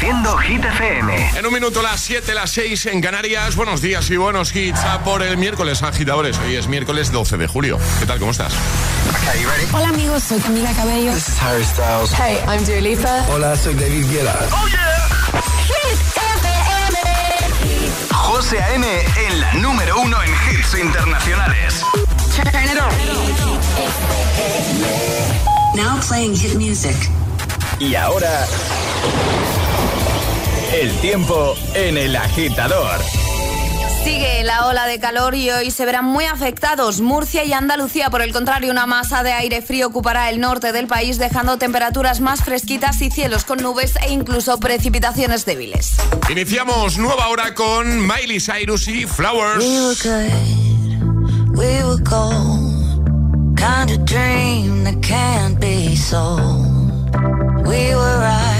Reproduciendo Hit FM. En un minuto las 7, las 6 en Canarias. Buenos días y buenos hits a por el miércoles, agitadores. Hoy es miércoles 12 de julio. ¿Qué tal? ¿Cómo estás? Hola amigos, soy Camila Cabello. This is Harry Styles. Hey, I'm Dua Lipa. Hola, soy David Guetta. ¡Oh, yeah! José A.M. en la número uno en hits internacionales. Now playing hit music. Y ahora... El tiempo en el agitador. Sigue la ola de calor y hoy se verán muy afectados Murcia y Andalucía. Por el contrario, una masa de aire frío ocupará el norte del país, dejando temperaturas más fresquitas y cielos con nubes e incluso precipitaciones débiles. Iniciamos nueva hora con Miley Cyrus y Flowers. We were good, we were gold, kind of dream that can't be sold. We were right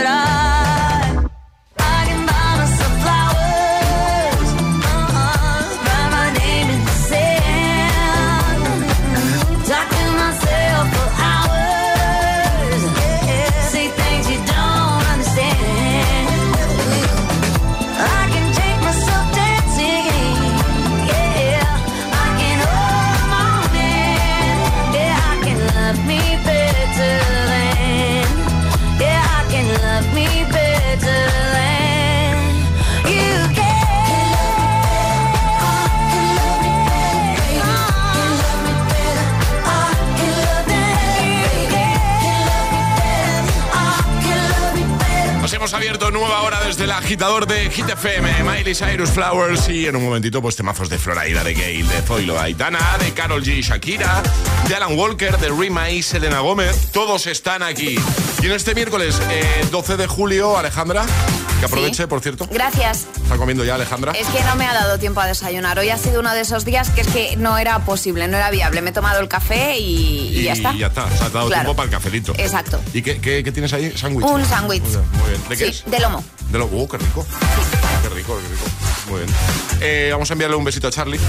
agitador de Hit FM, Miley Cyrus Flowers y en un momentito pues temazos de Florida, de Gale, de Zoilo, Aitana, de Carol G, Shakira, de Alan Walker, de Rima y Selena Gómez. Todos están aquí. Y en este miércoles eh, 12 de julio, Alejandra, que aproveche, Sí. por cierto. Gracias. ¿Está comiendo ya Alejandra? Es que no me ha dado tiempo a desayunar. Hoy ha sido uno de esos días que es que no era posible, no era viable. Me he tomado el café y, y ya está. Y ya está. O sea, te ha dado Claro. tiempo para el cafelito. Exacto. ¿Y qué, qué- qué tienes ahí? ¿Sándwich? Un sándwich. Muy bien. ¿De qué Sí, es? de lomo. De lo... ¡Oh, qué rico! Qué rico, qué rico. Muy bien. Eh, vamos a enviarle un besito a Charlie.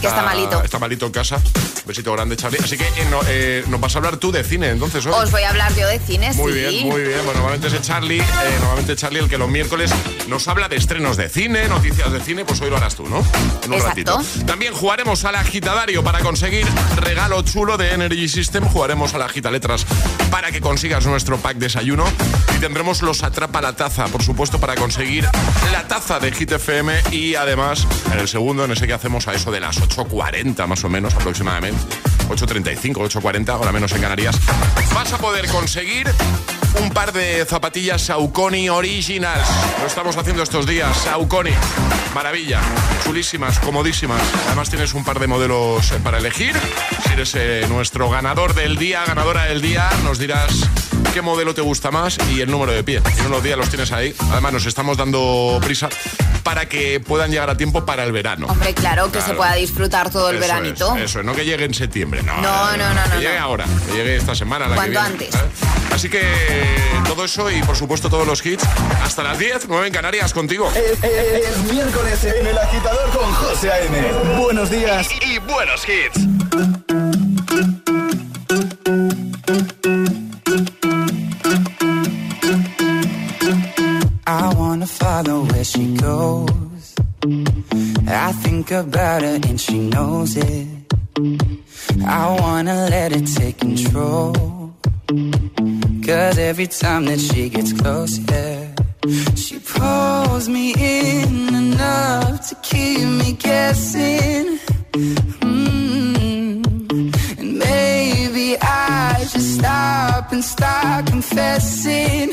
Que está malito. Está malito en casa. Un besito grande, Charlie. Así que eh, no, eh, nos vas a hablar tú de cine, entonces, hoy. Os voy a hablar yo de cine, Muy sí. bien, muy bien. Bueno, normalmente es Charlie, eh, normalmente Charlie el que los miércoles nos habla de estrenos de cine, noticias de cine, pues hoy lo harás tú, ¿no? En un Exacto. ratito. También jugaremos al agitadario para conseguir regalo chulo de Energy System. Jugaremos al agita letras para que consigas nuestro pack desayuno. Tendremos los Atrapa la Taza, por supuesto, para conseguir la taza de Hit FM y además en el segundo, en ese que hacemos a eso de las 8.40 más o menos aproximadamente, 8.35, 8.40, ahora menos en Canarias, vas a poder conseguir un par de zapatillas Saucony Originals. Lo estamos haciendo estos días. Saucony. Maravilla. Chulísimas, comodísimas. Además tienes un par de modelos para elegir. Si eres eh, nuestro ganador del día, ganadora del día, nos dirás qué modelo te gusta más y el número de pie. En unos días los tienes ahí. Además nos estamos dando prisa para que puedan llegar a tiempo para el verano. Hombre, claro, que se pueda disfrutar todo el veranito. eso, no que llegue en septiembre, no. No, no, no, Que llegue ahora, que llegue esta semana. La Cuanto antes. Así que todo eso y por supuesto todos los hits hasta las 10, 9 en Canarias contigo. Es, miércoles en el agitador con José A.M. Buenos días y, y buenos hits. Wanna where she goes. I think about her and she knows it. I wanna let it take control. Cause every time that she gets close, yeah, she pulls me in enough to keep me guessing. Mm. And maybe I should stop and start confessing,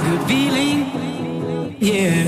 Good feeling, yeah.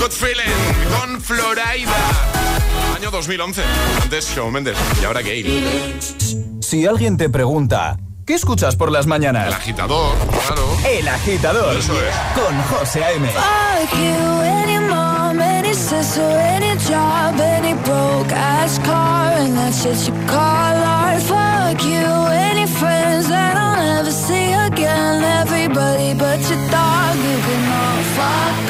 Good Feeling con Florida. Año 2011. Antes Shawn Mendes y ahora Gail. Si alguien te pregunta, ¿qué escuchas por las mañanas? El agitador, claro. El agitador. Eso es. Con José A.M. Fuck you, any mom, any sister, any job, any broke ass car, and that's just you call art. Fuck you, any friends that I'll never see again, everybody but your dog, you can all fuck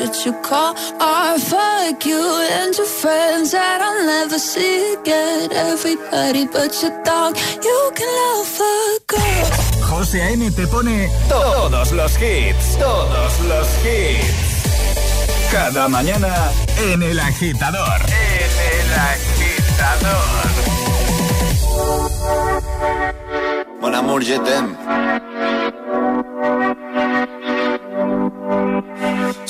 What you call art. Fuck you and your friends that I'll never see again. Everybody but your dog, you can love a girl. José A.M. te pone todos los hits, todos los hits. Cada mañana en El Agitador. En El Agitador. Mon amour, je t'aime.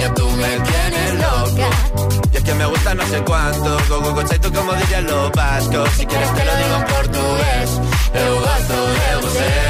Niña, tú me tienes loca. Y es que me gusta no sé cuánto, go go go tú como dirían los vascos. Si quieres te lo digo en portugués, eu gosto de você.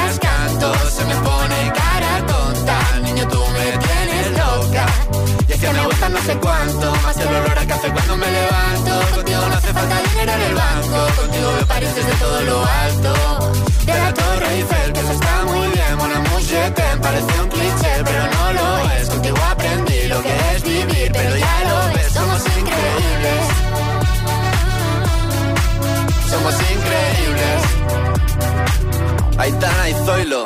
Se me pone cara tonta. Niño, tú me tienes loca. Y es que me gusta no sé cuánto. Más el olor a café cuando me levanto. Contigo no hace falta dinero en el banco. Contigo me pareces desde todo lo alto. De la Torre Eiffel, que eso está muy bien. Mon amour, je t'aime, parece un cliché Pero no lo es, contigo aprendí lo que es vivir Pero ya lo ves, Aitana y Zoilo.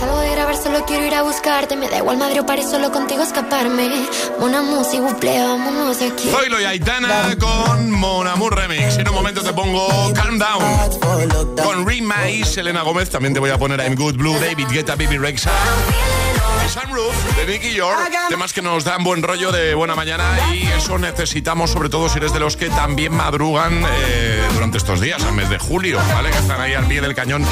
Salgo de grabar, solo quiero ir a buscarte, me da igual Madrid o París, solo contigo escaparme. Una música, buple, vámonos de aquí. Zoilo y Aitana con Mon Amour Remix. En un momento te pongo Calm Down. Con Remix, Selena Gómez. También te voy a poner I'm Good Blue, David Guetta, Bibi Rexa. Y Sunroof de Nicky York. Temas que nos dan buen rollo de buena mañana y eso necesitamos, sobre todo si eres de los que también madrugan eh, durante estos días, al mes de julio, ¿vale? Que están ahí al pie del cañón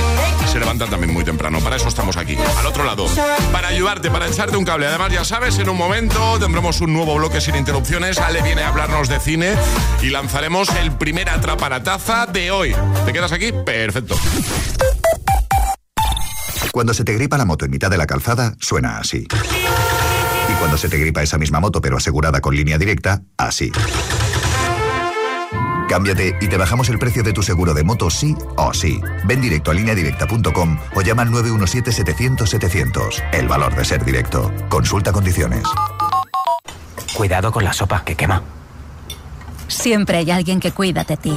y se levantan también muy temprano. Para eso estamos aquí, al otro lado. Para ayudarte, para echarte un cable. Además, ya sabes, en un momento tendremos un nuevo bloque sin interrupciones. Ale viene a hablarnos de cine y lanzaremos el primer atraparataza de hoy. ¿Te quedas aquí? Perfecto. Cuando se te gripa la moto en mitad de la calzada, suena así. Y cuando se te gripa esa misma moto pero asegurada con línea directa, así. Cámbiate y te bajamos el precio de tu seguro de moto sí o sí. Ven directo a lineadirecta.com o llama al 917-700-700. El valor de ser directo. Consulta condiciones. Cuidado con la sopa, que quema. Siempre hay alguien que cuida de ti.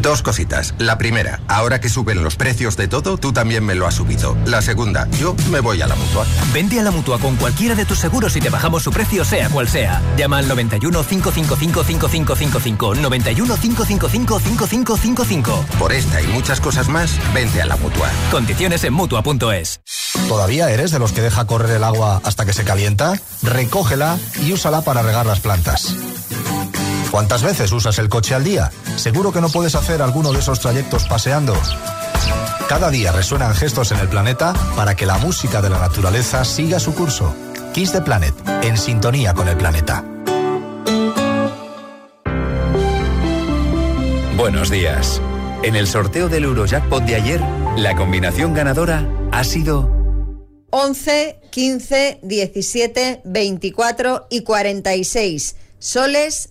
Dos cositas. La primera, ahora que suben los precios de todo, tú también me lo has subido. La segunda, yo me voy a la mutua. Vente a la mutua con cualquiera de tus seguros y te bajamos su precio, sea cual sea. Llama al 91 555 5555. 91 555 5555. Por esta y muchas cosas más, vente a la mutua. Condiciones en mutua.es. ¿Todavía eres de los que deja correr el agua hasta que se calienta? Recógela y úsala para regar las plantas. ¿Cuántas veces usas el coche al día? Seguro que no puedes hacer alguno de esos trayectos paseando. Cada día resuenan gestos en el planeta para que la música de la naturaleza siga su curso. Kiss the Planet, en sintonía con el planeta. Buenos días. En el sorteo del Eurojackpot de ayer, la combinación ganadora ha sido 11, 15, 17, 24 y 46. Soles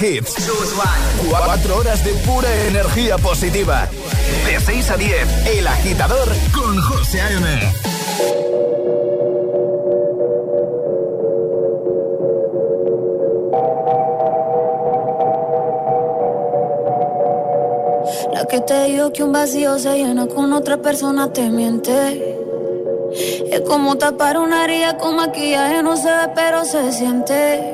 Hits. 4 horas de pura energía positiva. De 6 a 10, El Agitador con José A.M. La que te digo que un vacío se llena con otra persona te miente. Es como tapar una herida con maquillaje, no se ve, pero se siente.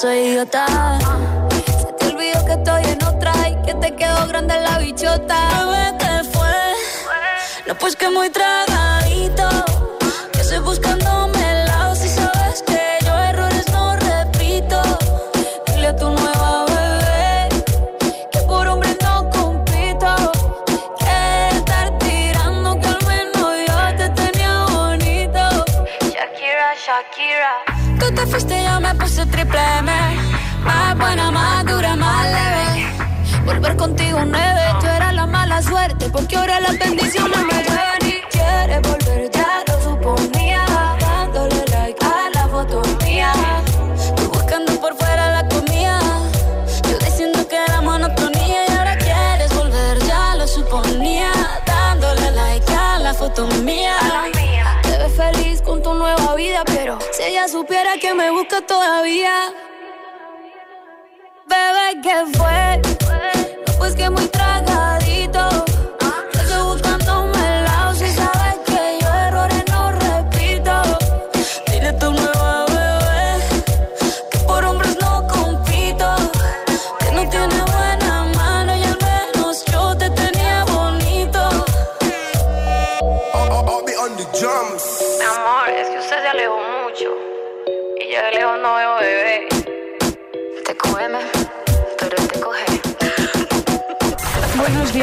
soy idiota. Se te olvidó que estoy en otra y que te quedó grande la bichota. Bebé, ¿qué fue? No, pues que muy tragadito. Que estoy buscándome el lado si sabes que yo errores no repito. Dile a tu nueva bebé que por hombre no compito. Que estar tirando que al menos yo te tenía bonito. Shakira, Shakira. Tú te fuiste yo me puse triple. Más buena, más dura, más leve. Volver contigo nueve, tú eras la mala suerte, porque ahora las bendiciones me llueven y quieres volver, ya lo suponía, dándole like a la foto mía, tú buscando por fuera la comida, yo diciendo que era monotonía y ahora quieres volver, ya lo suponía, dándole like a la foto mía. Te ves feliz con tu nueva vida, pero si ella supiera que me busca todavía. Bebé, ¿qué fue? Pues que muy tragadito.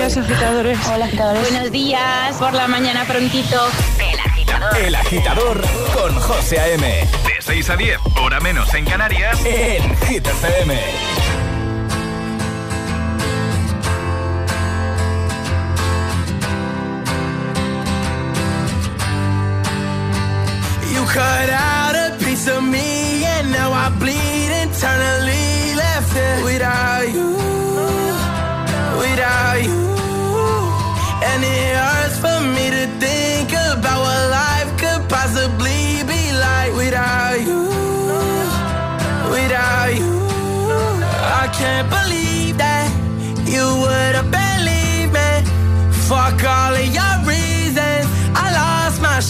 Días, agitadores. Hola, agitadores. Buenos días, por la mañana prontito. El agitador. El agitador con José A.M. De 6 a 10, hora menos en Canarias, en Hit FM. You cut out a piece of me, and now I bleed internally. Left it without you,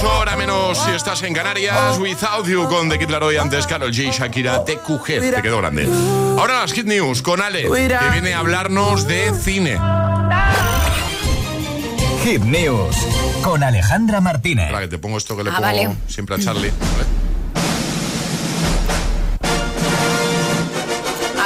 7.28, hora menos si estás en Canarias. Without You con The Kid Laroi antes Carol G, Shakira, TQG. Te quedó grande. Ahora las Kid News con Ale, que viene a hablarnos de cine. Hit News con Alejandra Martínez. Espera, que te pongo esto que le Ah, pongo vale. siempre a Charlie. ¿vale?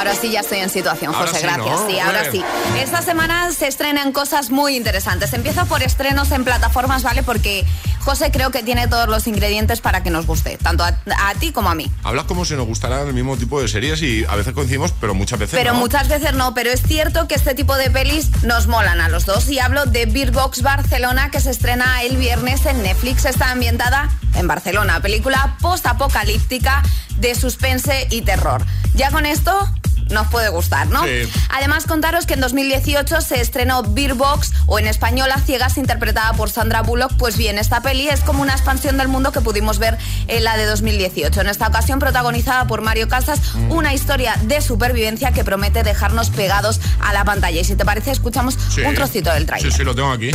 Ahora sí ya estoy en situación, Ahora José, sí, gracias. ¿no? Sí, ahora sí. Esta semana se estrenan cosas muy interesantes. Empiezo por estrenos en plataformas, ¿vale? Porque José creo que tiene todos los ingredientes para que nos guste, tanto a, a ti como a mí. Hablas como si nos gustaran el mismo tipo de series y a veces coincidimos, pero muchas veces Pero no. muchas veces no, pero es cierto que este tipo de pelis nos molan a los dos. Y hablo de Beer Box Barcelona, que se estrena el viernes en Netflix. Está ambientada en Barcelona, película post-apocalíptica de suspense y terror. Ya con esto nos puede gustar, ¿no? Sí. Además, contaros que en 2018 se estrenó Beer Box, o en español A Ciegas, interpretada por Sandra Bullock. Pues bien, esta peli es como una expansión del mundo que pudimos ver en la de 2018. En esta ocasión protagonizada por Mario Casas, una historia de supervivencia que promete dejarnos pegados a la pantalla. Y si te parece, escuchamos Sí. un trocito del trailer. Sí, sí, lo tengo aquí.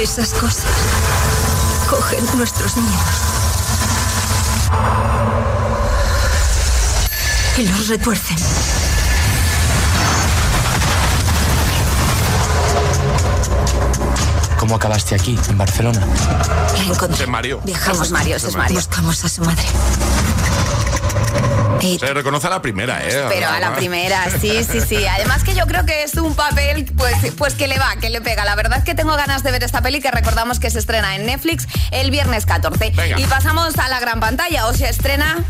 Esas cosas cogen nuestros miedos y los retuercen. ¿Cómo acabaste aquí, en Barcelona? La encontré. Es Mario. Viajamos, Mario, es Mario. Buscamos a su madre. Se reconoce a la primera, ¿eh? Pero a la primera, sí, sí, sí. Además que yo creo que es un papel pues, pues que le va, que le pega. La verdad es que tengo ganas de ver esta peli que recordamos que se estrena en Netflix el viernes 14. Venga. Y pasamos a la gran pantalla. O se estrena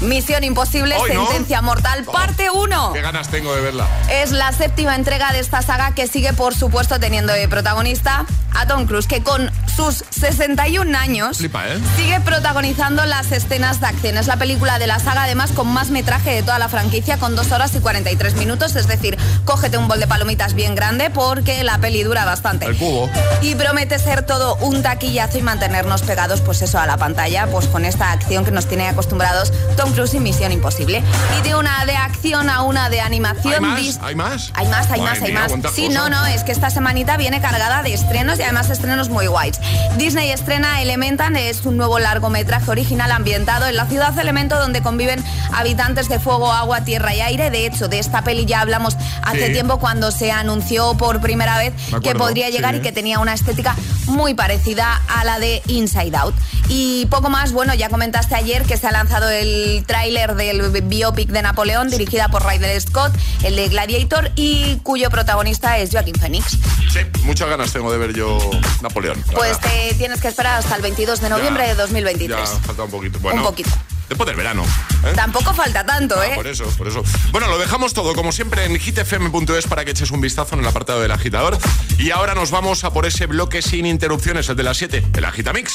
Misión Imposible, Hoy, ¿no? Sentencia Mortal, parte 1. Qué ganas tengo de verla. Es la séptima entrega de esta saga que sigue, por supuesto, teniendo de protagonista a Tom Cruise, que con sus 61 años Flipa, ¿eh? sigue protagonizando las escenas de acción. Es la película de la saga, además, con más metraje de toda la franquicia, con 2 horas y 43 minutos. Es decir, cógete un bol de palomitas bien grande porque la peli dura bastante. El cubo. Y promete ser todo un taquillazo y mantenernos pegados, pues eso, a la pantalla, pues con esta acción que nos tiene acostumbrados Tom Cruise y Misión Imposible. Y de una de acción a una de animación. ¿Hay más? ¿Hay más? hay más, hay más, hay más. Sí, no, no, es que esta semanita viene cargada de estrenos y además estrenos muy guays. Disney estrena Elemental, es un nuevo largometraje original ambientado en la ciudad Elemento donde conviven habitantes de fuego, agua, tierra y aire. De hecho, de esta peli ya hablamos hace Sí. tiempo cuando se anunció por primera vez que podría llegar sí. y que tenía una estética muy parecida a la de Inside Out. Y poco más, bueno, ya comentaste ayer que se ha lanzado el tráiler del biopic de Napoleón, dirigida por Ridley Scott, el de Gladiator, y cuyo protagonista es Joaquin Phoenix. Sí, muchas ganas tengo de ver yo Napoleón. Pues te tienes que esperar hasta el 22 de noviembre Ya, de 2023. Ya falta un poquito. Bueno, Un poquito. Después del verano. ¿eh? Tampoco falta tanto, ¿eh? Por eso, por eso. Bueno, lo dejamos todo, como siempre, en hitfm.es para que eches un vistazo en el apartado del agitador. Y ahora nos vamos a por ese bloque sin interrupciones, el de las 7, el Agitamix.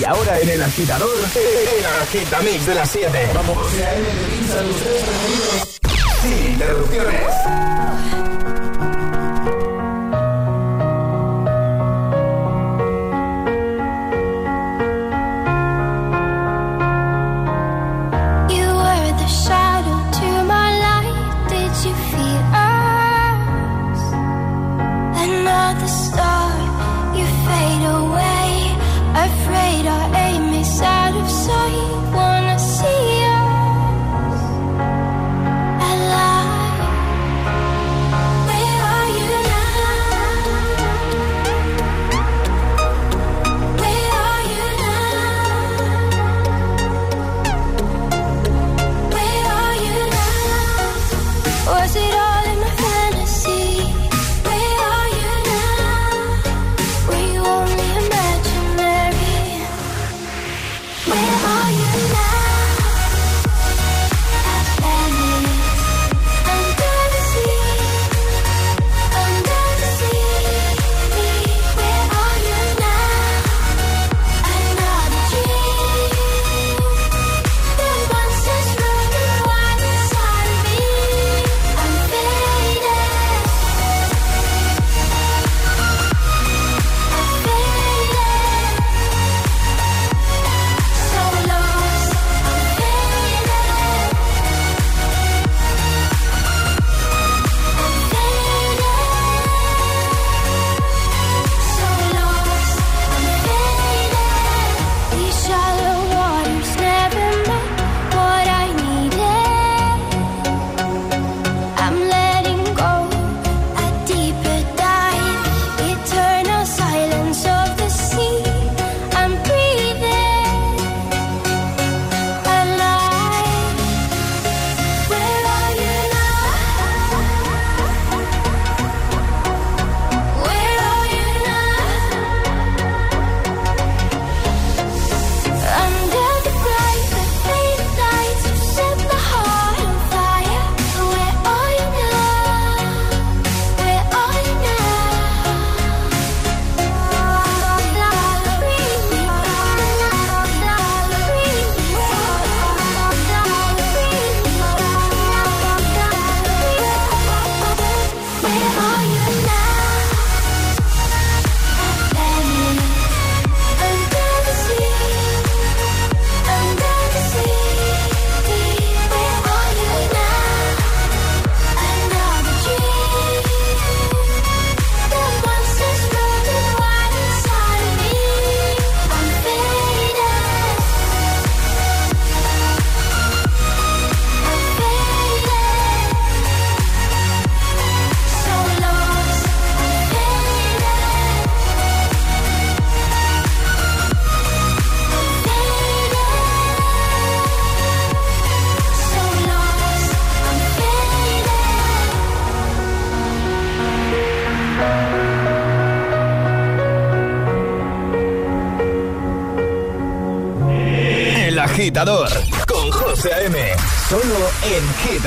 Y ahora en el agitador, el agitamix de las 7. Vamos. Sin interrupciones.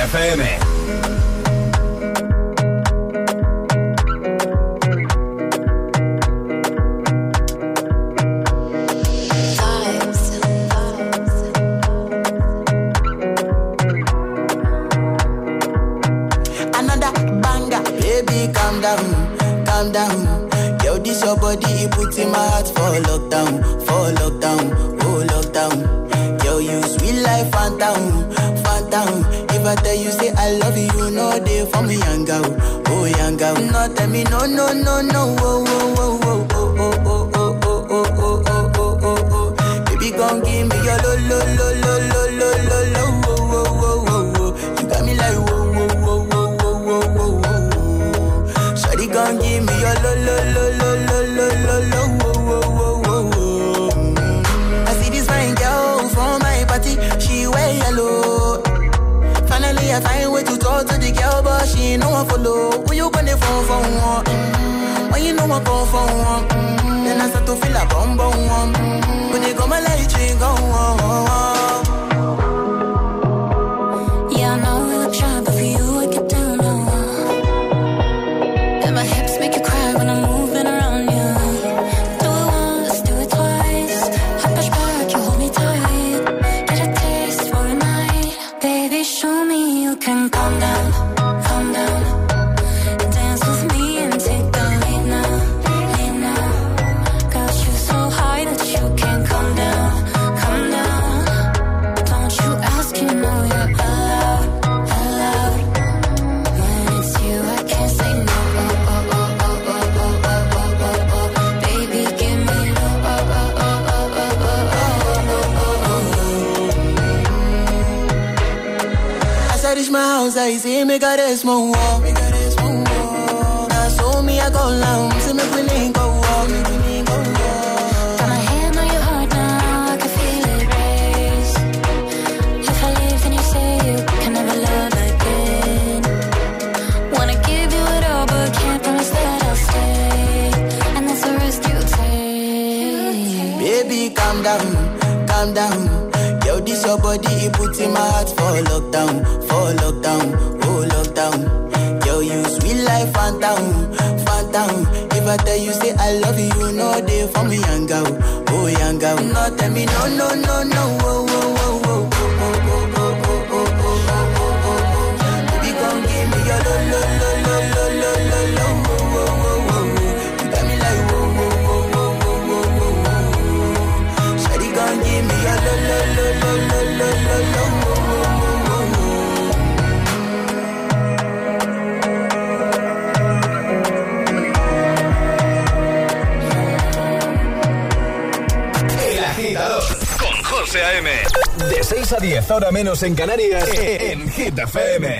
FM. En Canarias, en Hit FM.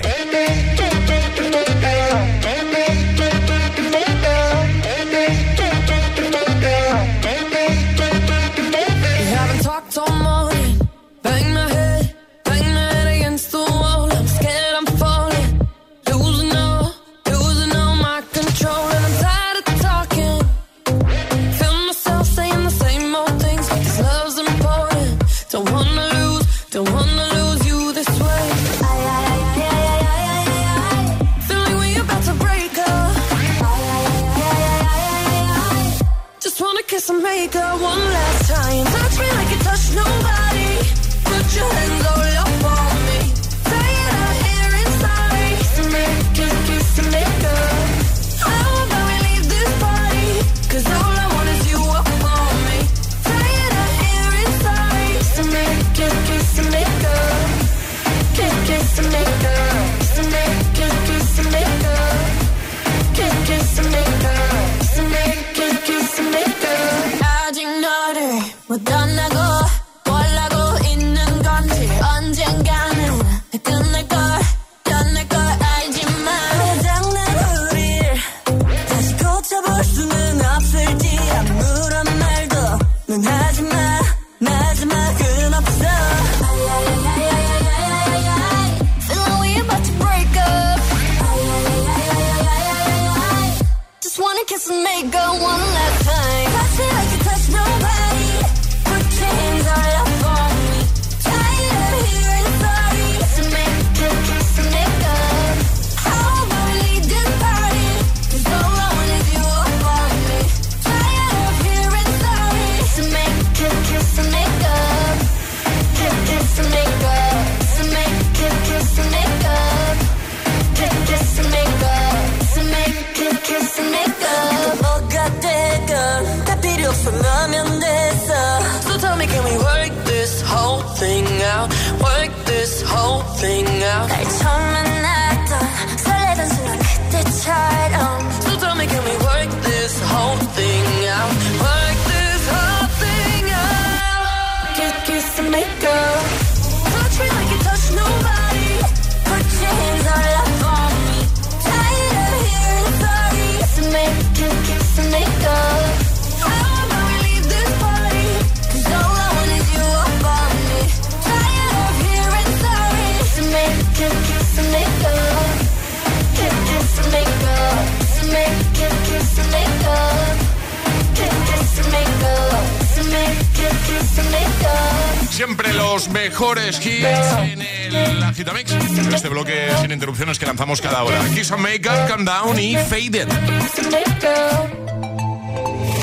siempre los mejores hits en el Agitamix. Este bloque sin interrupciones que lanzamos cada hora. Kiss and Makeup, Calm Down y Faded.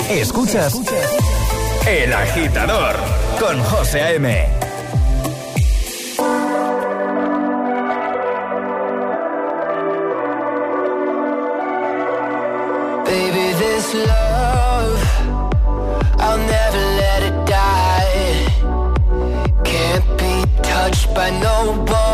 Escuchas El Agitador con José A.M. Baby, this love by nobody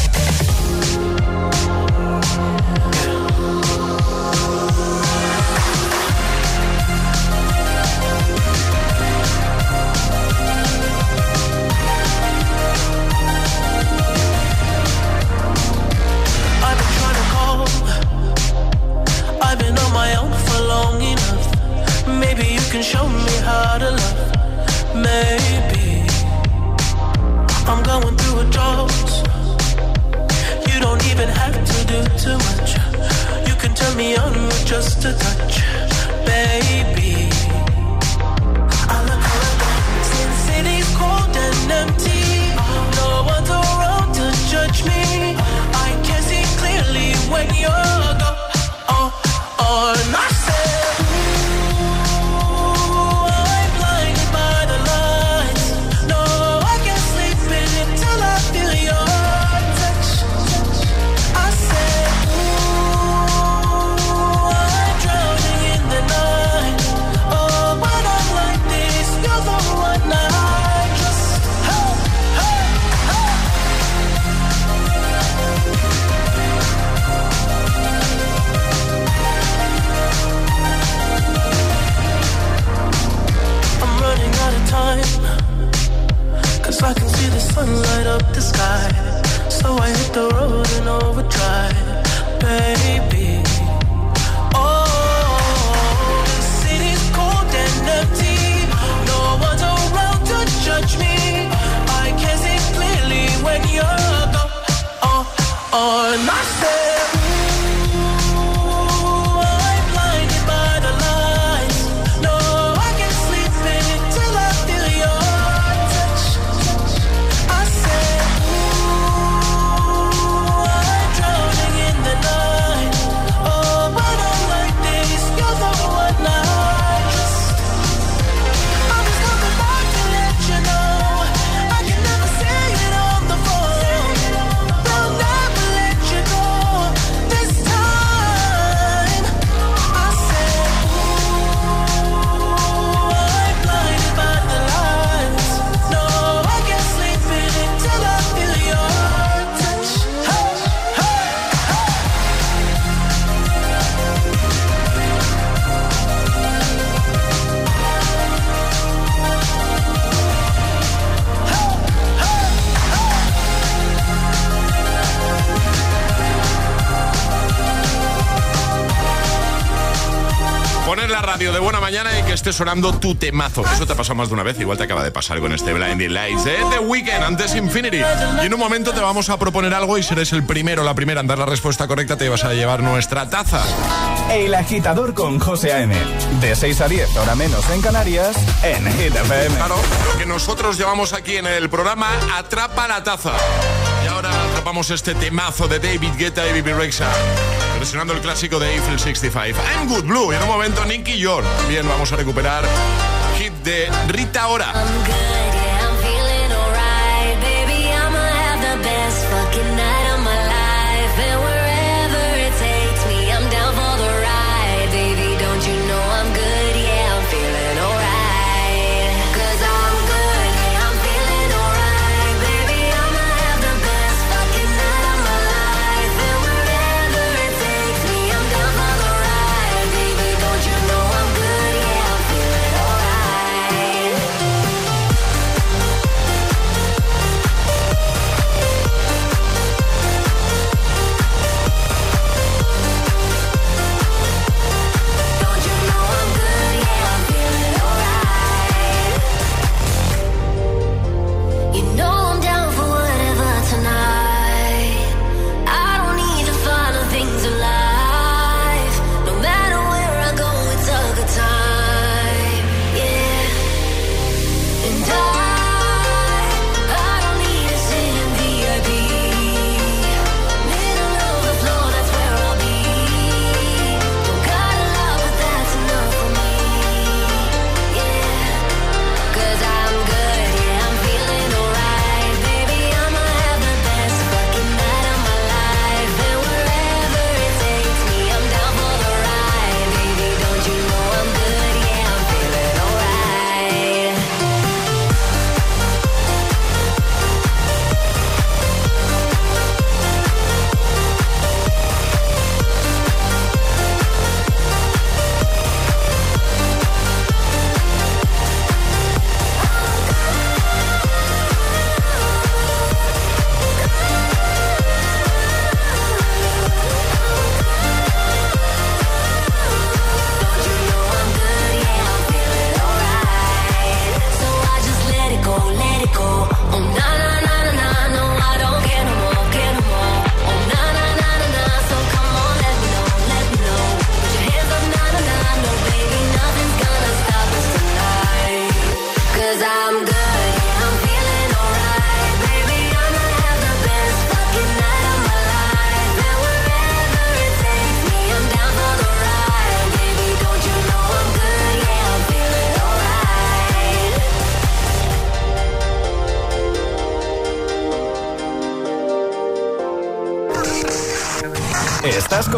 just a touch, baby. Esté sonando tu temazo. Eso te ha pasado más de una vez, igual te acaba de pasar con este Blinding Lights de The Weekend, antes Infinity. Y en un momento te vamos a proponer algo y serás el primero la primera en dar la respuesta correcta, te vas a llevar nuestra taza. El agitador con José A.M. De 6 a 10, ahora menos en Canarias, en Hit FM. Claro, lo que nosotros llevamos aquí en el programa Atrapa la taza. Atrapamos este temazo de David Guetta y Bibi Rexa. Versionando el clásico de Eiffel 65. I'm Good Blue. En un momento Nicky York. Bien, vamos a recuperar hit de Rita Ora.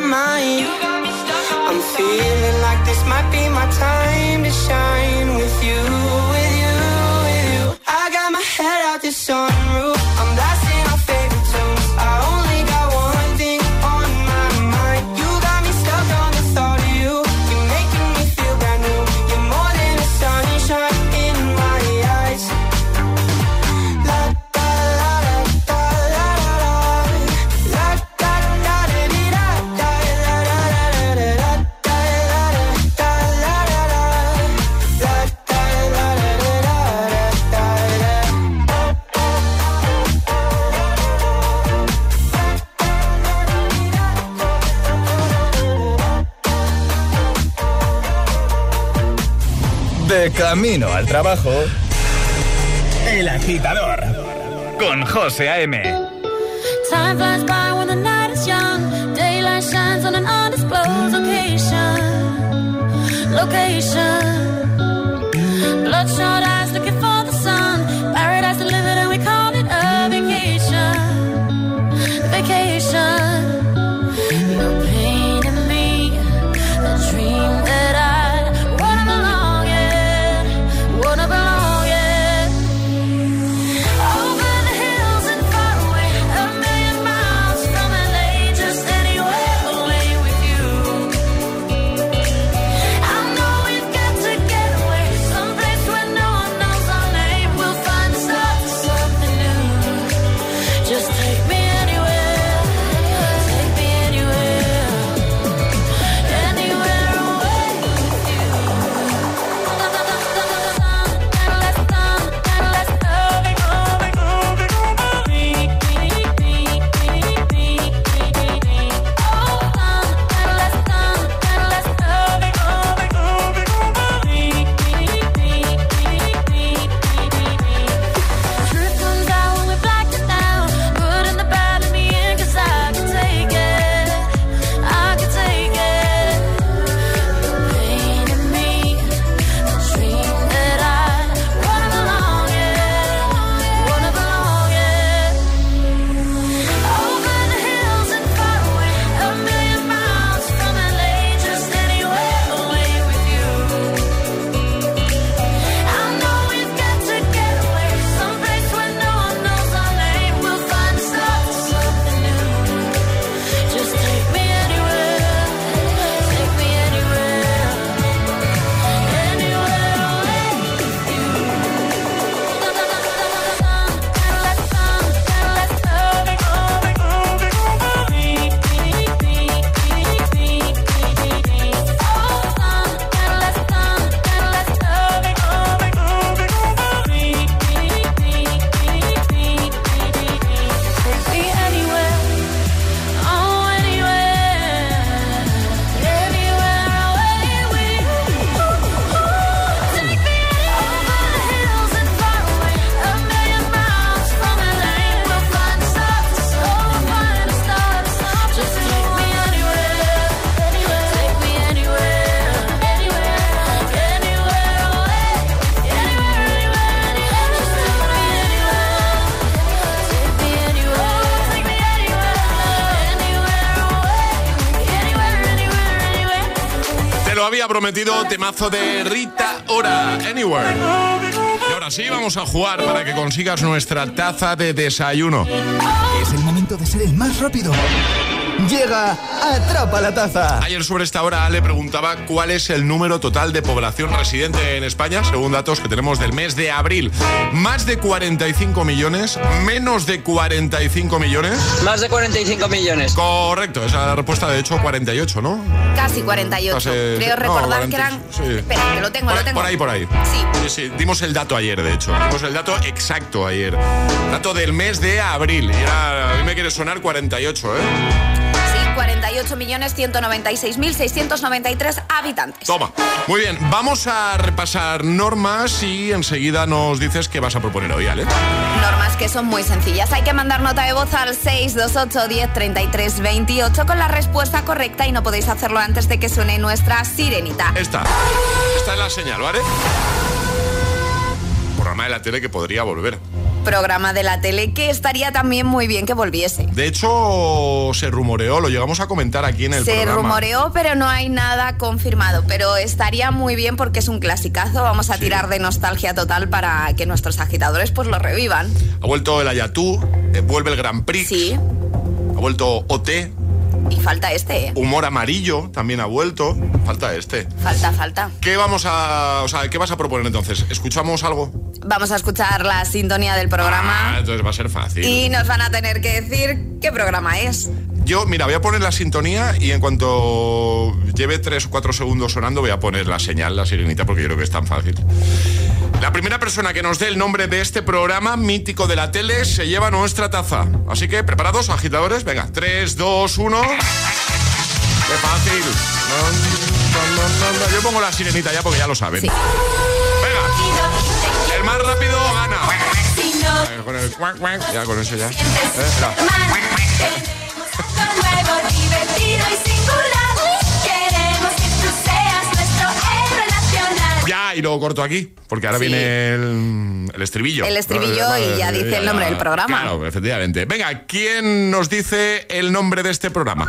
My mind. I'm feeling like this might be my time to shine with you, with you, De camino al trabajo. El agitador. Con José A.M. Time flies by when the night is young. Daylight shines on an undisclosed location. Location. Bloodshot había prometido, temazo de Rita Ora, Anywhere. Y ahora sí, vamos a jugar para que consigas nuestra taza de desayuno. Es el momento de ser el más rápido. Llega Atrapa la Taza. Ayer sobre esta hora le preguntaba cuál es el número total de población residente en España, según datos que tenemos del mes de abril. Más de 45 millones, menos de 45 millones. Más de 45 millones. Correcto, esa es la respuesta, de hecho 48, ¿no? Casi 48. Casi- Creo no, recordar 40, que eran. sí. Espera, que lo tengo, Por lo tengo. por ahí, por ahí. Sí. Sí, sí, dimos el dato ayer, de hecho. Dimos el dato exacto ayer. Dato del mes de abril. Y era, a mí me quiere sonar 48, ¿eh? Sí, 48.196.693 habitantes. Toma. Muy bien, vamos a repasar normas y enseguida nos dices qué vas a proponer hoy, ¿vale? Normas que son muy sencillas. Hay que mandar nota de voz al 628 10 33 28 con la respuesta correcta y no podéis hacerlo antes de que suene nuestra sirenita. Esta. Esta es la señal, ¿vale? Programa de la tele que podría volver. Programa de la tele que estaría también muy bien que volviese. De hecho, se rumoreó, lo llegamos a comentar aquí en el Se programa. rumoreó, pero no hay nada confirmado. Pero estaría muy bien porque es un clasicazo. Vamos a tirar de nostalgia total para que nuestros agitadores pues lo revivan. Ha vuelto el Ayatú, eh, vuelve el Grand Prix. Sí. Ha vuelto OT, Y falta este, ¿eh? Humor Amarillo también ha vuelto. Falta este. Falta, falta. ¿Qué vamos a. O sea, ¿qué vas a proponer entonces? ¿Escuchamos algo? Vamos a escuchar la sintonía del programa. Ah, entonces va a ser fácil. Y nos van a tener que decir qué programa es. Yo, mira, voy a poner la sintonía y en cuanto lleve tres o cuatro segundos sonando, voy a poner la señal, la sirenita, porque yo creo que es tan fácil. La primera persona que nos dé el nombre de este programa mítico de la tele se lleva nuestra taza. Así que, ¿preparados, agitadores? Venga, 3, 2, 1. ¡Qué fácil! Yo pongo la sirenita ya porque ya lo saben. Venga. El más rápido gana. Con el ya con eso ya. Eh, y singular. Queremos que tú seas nuestro héroe nacional. Ya, y luego corto aquí, porque ahora Sí. viene el, el estribillo. El estribillo y ya dice el nombre del programa. Claro, efectivamente. Venga, ¿quién nos dice el nombre de este programa?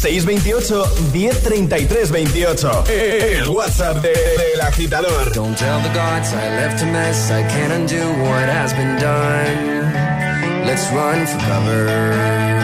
628 1033 28. El WhatsApp de- del agitador. Don't tell the gods I left a mess. I can't undo what has been done. Let's run for cover.